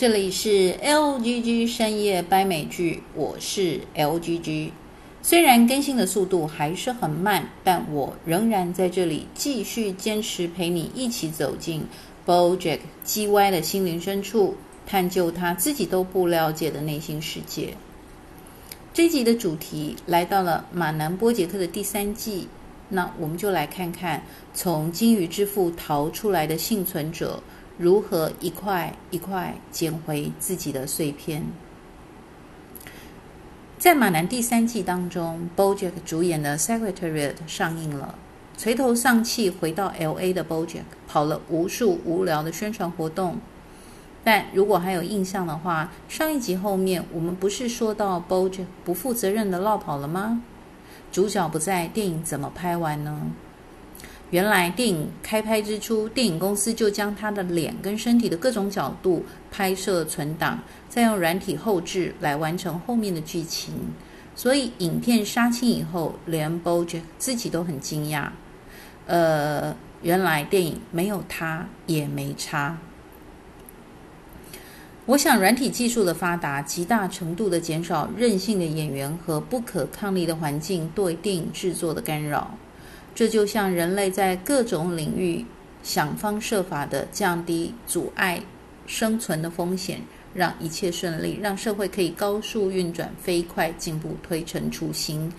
这里是 LGG 深夜掰美剧，我是 LGG。虽然更新的速度还是很慢，但我仍然在这里继续坚持陪你一起走进 BoJack 叽歪的心灵深处，探究他自己都不了解的内心世界。这集的主题来到了马南波杰克的第三季，那我们就来看看从鲸鱼之腹逃出来的幸存者。如何一块一块捡回自己的碎片？在《马男》第三季当中，BoJack 主演的《Secretariat》上映了。垂头丧气回到 LA 的 BoJack 跑了无数无聊的宣传活动。但如果还有印象的话，上一集后面我们不是说到 BoJack 不负责任的落跑了吗？主角不在，电影怎么拍完呢？原来电影开拍之初，电影公司就将他的脸跟身体的各种角度拍摄存档，再用软体后置来完成后面的剧情。所以影片杀青以后，连 BoJack 自己都很惊讶。呃，原来电影没有他也没差。我想软体技术的发达，极大程度的减少任性的演员和不可抗力的环境对电影制作的干扰。这就像人类在各种领域想方设法地降低阻碍生存的风险，让一切顺利，让社会可以高速运转、飞快进步、推陈出新。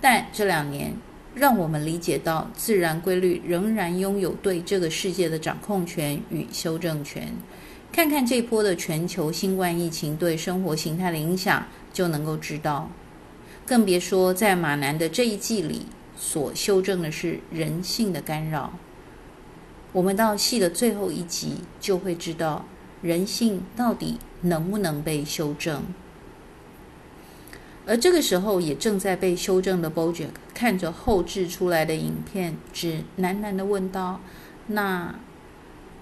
但这两年，让我们理解到，自然规律仍然拥有对这个世界的掌控权与修正权。看看这波的全球新冠疫情对生活形态的影响，就能够知道。更别说在马南的这一季里。所修正的是人性的干扰。我们到戏的最后一集就会知道，人性到底能不能被修正。而这个时候，也正在被修正的 BoJack 看着后置出来的影片，只喃喃的问道：“那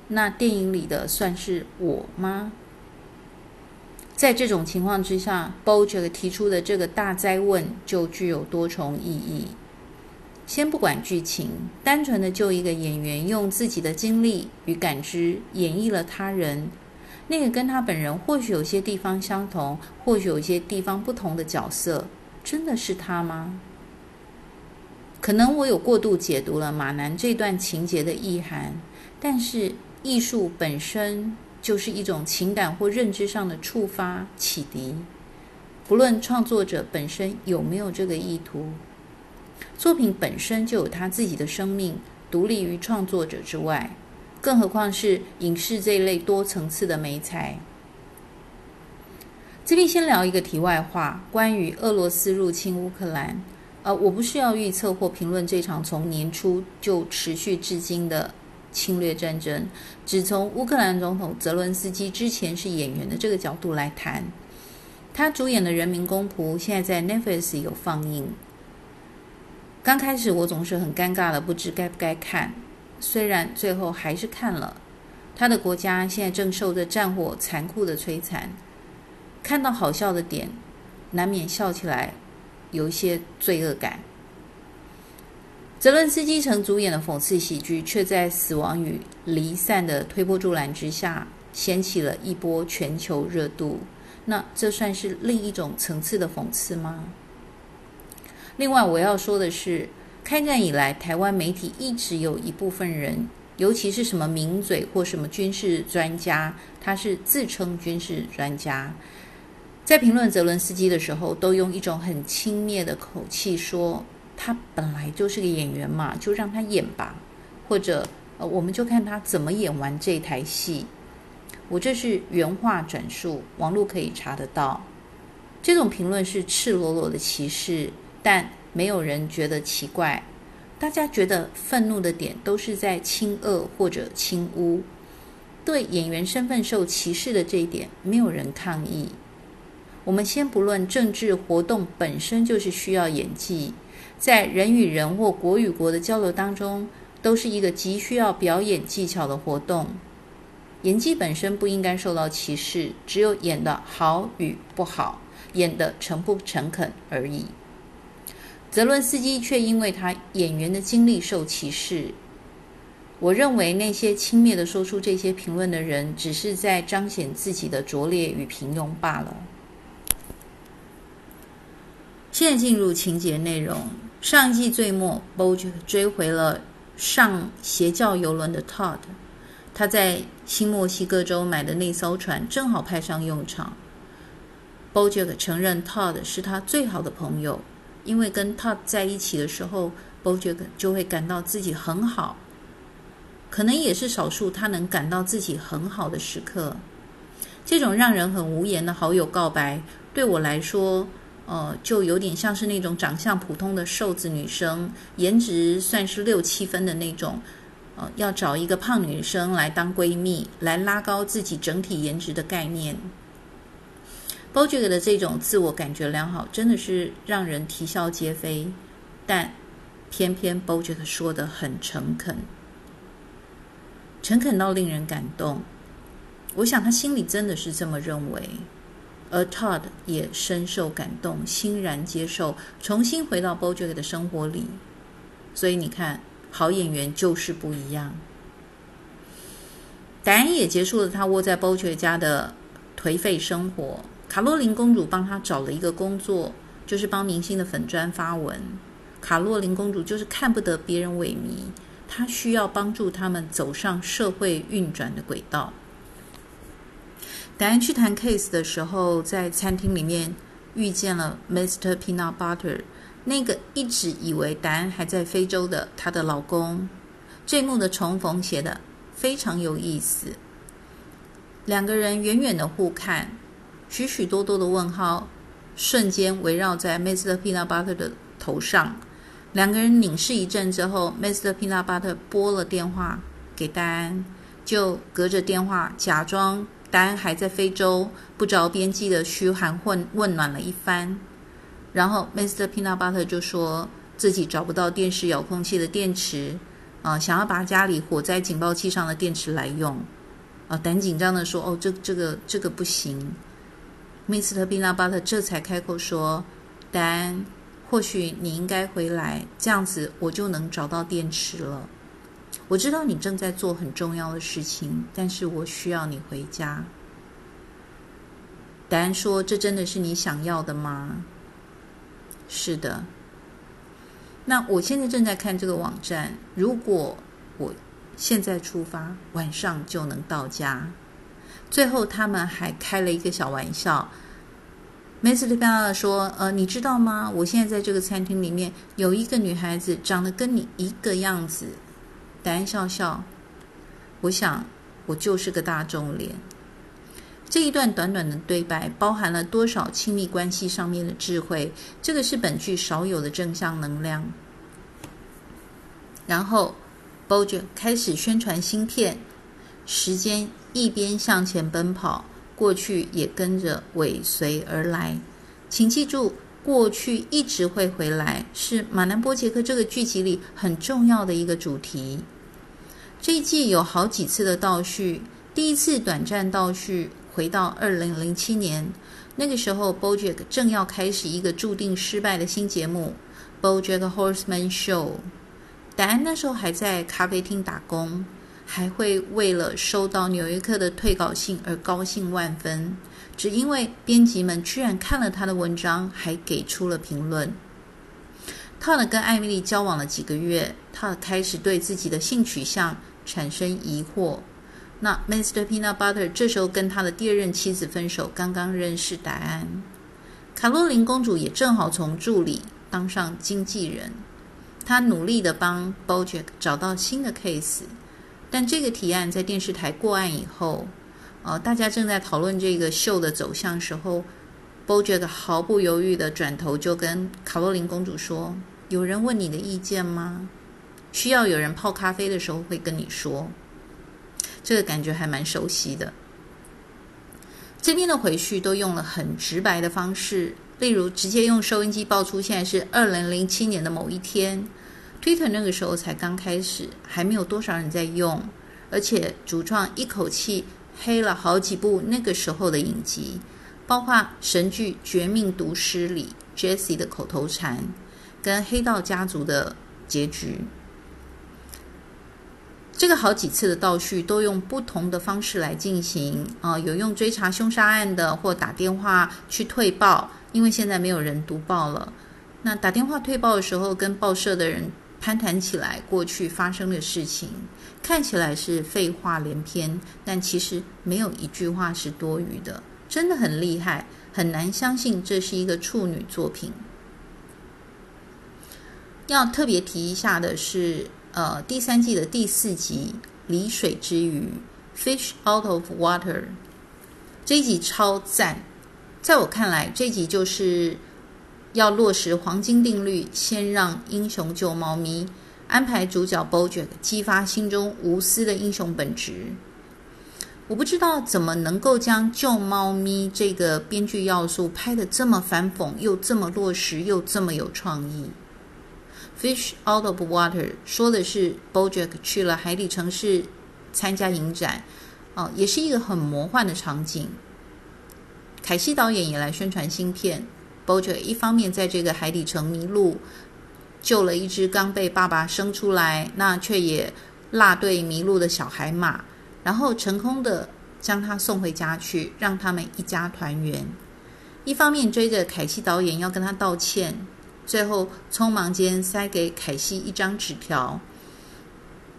那电影里的算是我吗？”在这种情况之下，BoJack 提出的这个大哉问就具有多重意义。先不管剧情，单纯的就一个演员用自己的经历与感知演绎了他人，那个跟他本人或许有些地方相同，或许有些地方不同的角色，真的是他吗？可能我有过度解读了马男这段情节的意涵，但是艺术本身就是一种情感或认知上的触发启迪，不论创作者本身有没有这个意图。作品本身就有它自己的生命，独立于创作者之外，更何况是影视这一类多层次的媒材。这边先聊一个题外话，关于俄罗斯入侵乌克兰。呃，我不是要预测或评论这场从年初就持续至今的侵略战争，只从乌克兰总统泽伦斯基之前是演员的这个角度来谈。他主演的《人民公仆》现在在 Netflix 有放映。刚开始我总是很尴尬的，不知该不该看。虽然最后还是看了。他的国家现在正受着战火残酷的摧残，看到好笑的点，难免笑起来，有一些罪恶感。泽伦斯基曾主演的讽刺喜剧，却在死亡与离散的推波助澜之下，掀起了一波全球热度。那这算是另一种层次的讽刺吗？另外，我要说的是，开战以来，台湾媒体一直有一部分人，尤其是什么名嘴或什么军事专家，他是自称军事专家，在评论泽伦斯基的时候，都用一种很轻蔑的口气说：“他本来就是个演员嘛，就让他演吧。”或者，呃，我们就看他怎么演完这台戏。我这是原话转述，网络可以查得到。这种评论是赤裸裸的歧视。但没有人觉得奇怪，大家觉得愤怒的点都是在轻恶或者轻污，对演员身份受歧视的这一点，没有人抗议。我们先不论政治活动本身就是需要演技，在人与人或国与国的交流当中，都是一个极需要表演技巧的活动。演技本身不应该受到歧视，只有演得好与不好，演得诚不诚恳而已。泽伦斯基却因为他演员的经历受歧视，我认为那些轻蔑地说出这些评论的人，只是在彰显自己的拙劣与平庸罢了。现在进入情节内容。上一季最末 b o j 追回了上邪教邮轮的 Todd。他在新墨西哥州买的那艘船正好派上用场。b o j 承认 Todd 是他最好的朋友，因为跟 Todd 在一起的时候，Bojack 就会感到自己很好。可能也是少数他能感到自己很好的时刻。这种让人很无言的好友告白，对我来说，呃，就有点像是那种长相普通的瘦子女生，颜值算是六七分的那种，呃，要找一个胖女生来当闺蜜，来拉高自己整体颜值的概念。Bojack 的这种自我感觉良好，真的是让人啼笑皆非。但偏偏 Bojack 说的很诚恳，诚恳到令人感动。我想他心里真的是这么认为，而 Todd 也深受感动，欣然接受，重新回到 Bojack 的生活里。所以你看，好演员就是不一样。戴安也结束了他窝在 Bojack 家的颓废生活。卡洛琳公主帮他找了一个工作，就是帮明星的粉砖发文。卡洛琳公主就是看不得别人萎靡，她需要帮助他们走上社会运转的轨道。戴安去谈 case 的时候，在餐厅里面遇见了 Mr. Peanut Butter，那个一直以为戴安还在非洲的她的老公。这一幕的重逢写得非常有意思。两个人远远的互看。许许多多的问号瞬间围绕在 Mr. Peanut Butter 的头上。两个人凝视一阵之后，Mr. Peanut Butter 拨了电话给戴安，就隔着电话假装戴安还在非洲，不着边际的嘘寒问问暖了一番。然后 Mr. Peanut Butter 就说自己找不到电视遥控器的电池，啊、呃，想要把家里火灾警报器上的电池来用。啊、呃，戴安紧张的说：“哦，这这个这个不行。” Mr. Peanut Butter 这才开口说：“丹，或许你应该回来，这样子我就能找到电池了。我知道你正在做很重要的事情，但是我需要你回家。”丹说：“这真的是你想要的吗？”“是的。”“那我现在正在看这个网站，如果我现在出发，晚上就能到家。”最后，他们还开了一个小玩笑。梅斯利巴尔说：“呃，你知道吗？我现在在这个餐厅里面有一个女孩子，长得跟你一个样子。”戴安笑笑，我想我就是个大众脸。这一段短短的对白包含了多少亲密关系上面的智慧？这个是本剧少有的正向能量。然后，Bojack 开始宣传新片。时间一边向前奔跑，过去也跟着尾随而来。请记住，过去一直会回来，是马南波杰克这个剧集里很重要的一个主题。这一季有好几次的倒叙，第一次短暂倒叙回到二零零七年，那个时候 BoJack 正要开始一个注定失败的新节目《BoJack Horseman Show》。戴安那时候还在咖啡厅打工。还会为了收到《纽约客》的退稿信而高兴万分，只因为编辑们居然看了他的文章，还给出了评论。Tod 跟艾米丽交往了几个月，Tod 开始对自己的性取向产生疑惑。那 Mr. Peanut Butter 这时候跟他的第二任妻子分手，刚刚认识戴安。卡洛琳公主也正好从助理当上经纪人，她努力地帮 Bojack 找到新的 case。但这个提案在电视台过案以后，呃，大家正在讨论这个秀的走向时候，Bojack 毫不犹豫地转头就跟卡洛琳公主说：“有人问你的意见吗？需要有人泡咖啡的时候会跟你说。”这个感觉还蛮熟悉的。这边的回叙都用了很直白的方式，例如直接用收音机报出现在是二零零七年的某一天。Twitter 那个时候才刚开始，还没有多少人在用，而且主创一口气黑了好几部那个时候的影集，包括神剧《绝命毒师》里 Jesse 的口头禅，跟黑道家族的结局。这个好几次的倒叙都用不同的方式来进行啊，有用追查凶杀案的，或打电话去退报，因为现在没有人读报了。那打电话退报的时候，跟报社的人攀谈起来过去发生的事情，看起来是废话连篇，但其实没有一句话是多余的，真的很厉害，很难相信这是一个处女作品。要特别提一下的是。呃，第三季的第四集《离水之鱼》（Fish Out of Water） 这一集超赞，在我看来，这集就是要落实黄金定律，先让英雄救猫咪，安排主角 BoJack 激发心中无私的英雄本质。我不知道怎么能够将救猫咪这个编剧要素拍得这么反讽，又这么落实，又这么有创意。Fish out of water 说的是 BoJack 去了海底城市参加影展，哦，也是一个很魔幻的场景。凯西导演也来宣传新片。BoJack 一方面在这个海底城迷路，救了一只刚被爸爸生出来，那却也落队迷路的小海马，然后成功的将他送回家去，让他们一家团圆。一方面追着凯西导演要跟他道歉。最后，匆忙间塞给凯西一张纸条，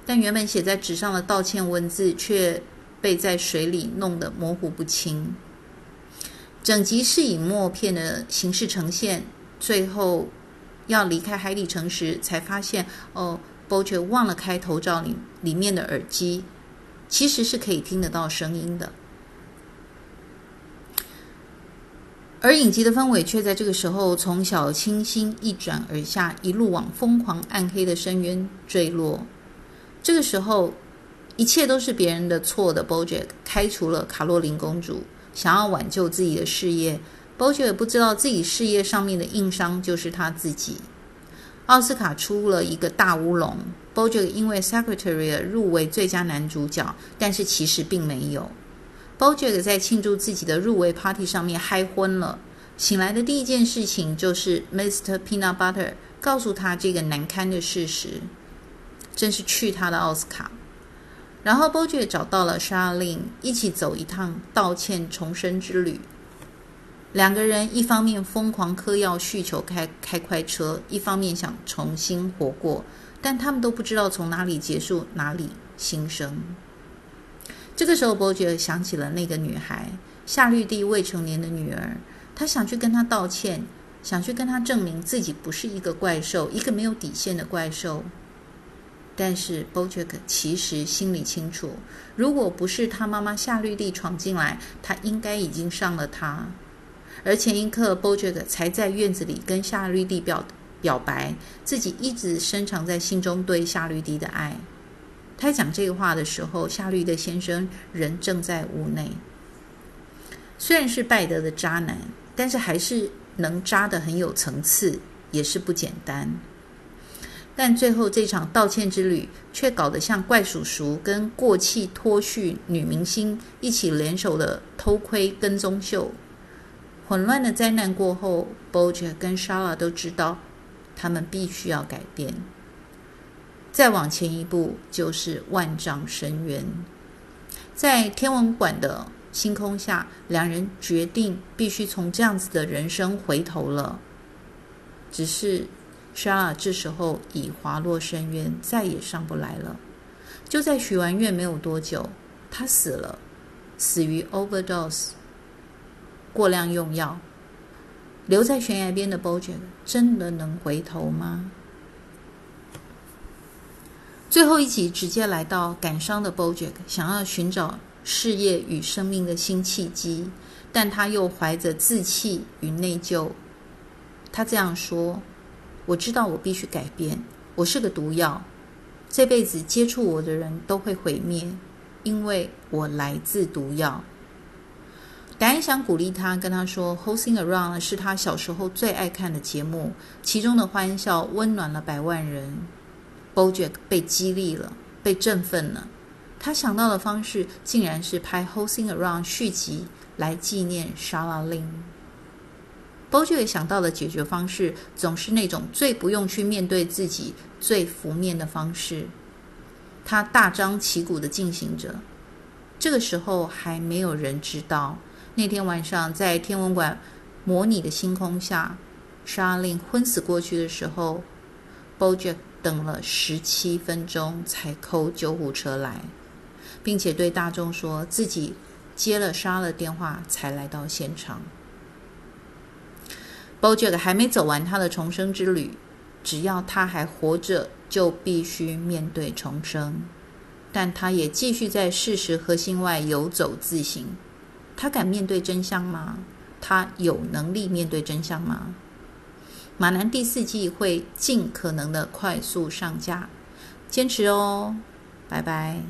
但原本写在纸上的道歉文字却被在水里弄得模糊不清。整集是以默片的形式呈现，最后要离开海底城时，才发现哦，BoJack 忘了开头罩里里面的耳机，其实是可以听得到声音的。而影集的氛围却在这个时候从小清新一转而下，一路往疯狂暗黑的深渊坠落。这个时候，一切都是别人的错的。BoJack 开除了卡洛琳公主，想要挽救自己的事业。BoJack 也不知道自己事业上面的硬伤就是他自己。奥斯卡出了一个大乌龙，BoJack 因为 Secretariat 入围最佳男主角，但是其实并没有。BoJack 在庆祝自己的入围 party 上面嗨昏了，醒来的第一件事情就是 Mr. Peanut Butter 告诉他这个难堪的事实，真是去他的奥斯卡。然后 BoJack 找到了 Charlene，一起走一趟道歉重生之旅。两个人一方面疯狂嗑药酗酒开开快车，一方面想重新活过，但他们都不知道从哪里结束，哪里新生。这个时候，BoJack 想起了那个女孩，夏绿蒂未成年的女儿。他想去跟她道歉，想去跟她证明自己不是一个怪兽，一个没有底线的怪兽。但是，BoJack 其实心里清楚，如果不是他妈妈夏绿蒂闯进来，他应该已经上了她。而前一刻，BoJack 才在院子里跟夏绿蒂表表白，自己一直深藏在心中对夏绿蒂的爱。他讲这个话的时候，夏绿蒂先生人正在屋内。虽然是败德的渣男，但是还是能渣得很有层次，也是不简单。但最后这场道歉之旅，却搞得像怪叔叔跟过气脱序女明星一起联手的偷窥跟踪秀。混乱的灾难过后，BoJack 跟 Shala 都知道，他们必须要改变。再往前一步，就是万丈深渊。在天文馆的星空下，两人决定必须从这样子的人生回头了。只是莎尔这时候已滑落深渊，再也上不来了。就在许完愿没有多久，他死了，死于 overdose，过量用药。留在悬崖边的 BoJack 真的能回头吗？最后一集直接来到感伤的 BoJack，想要寻找事业与生命的新契机，但他又怀着自弃与内疚。他这样说：“我知道我必须改变，我是个毒药，这辈子接触我的人都会毁灭，因为我来自毒药。”达恩想鼓励他，跟他说：“Hosing Around 是他小时候最爱看的节目，其中的欢笑温暖了百万人。” BoJack 被激励了，被振奋了。他想到的方式竟然是拍《Hosing Around》续集来纪念 Shala Lynn。BoJack 想到的解决方式总是那种最不用去面对自己、最浮面的方式。他大张旗鼓地进行着。这个时候还没有人知道，那天晚上在天文馆模拟的星空下，莎琳昏死过去的时候，BoJack 等了十七分钟才扣救护车来，并且对大众说自己接了莎的电话才来到现场。BoJack 还没走完他的重生之旅，只要他还活着，就必须面对重生。但他也继续在事实核心外游走自行。他敢面对真相吗？他有能力面对真相吗？马南第四季会尽可能的快速上架，坚持哦，拜拜。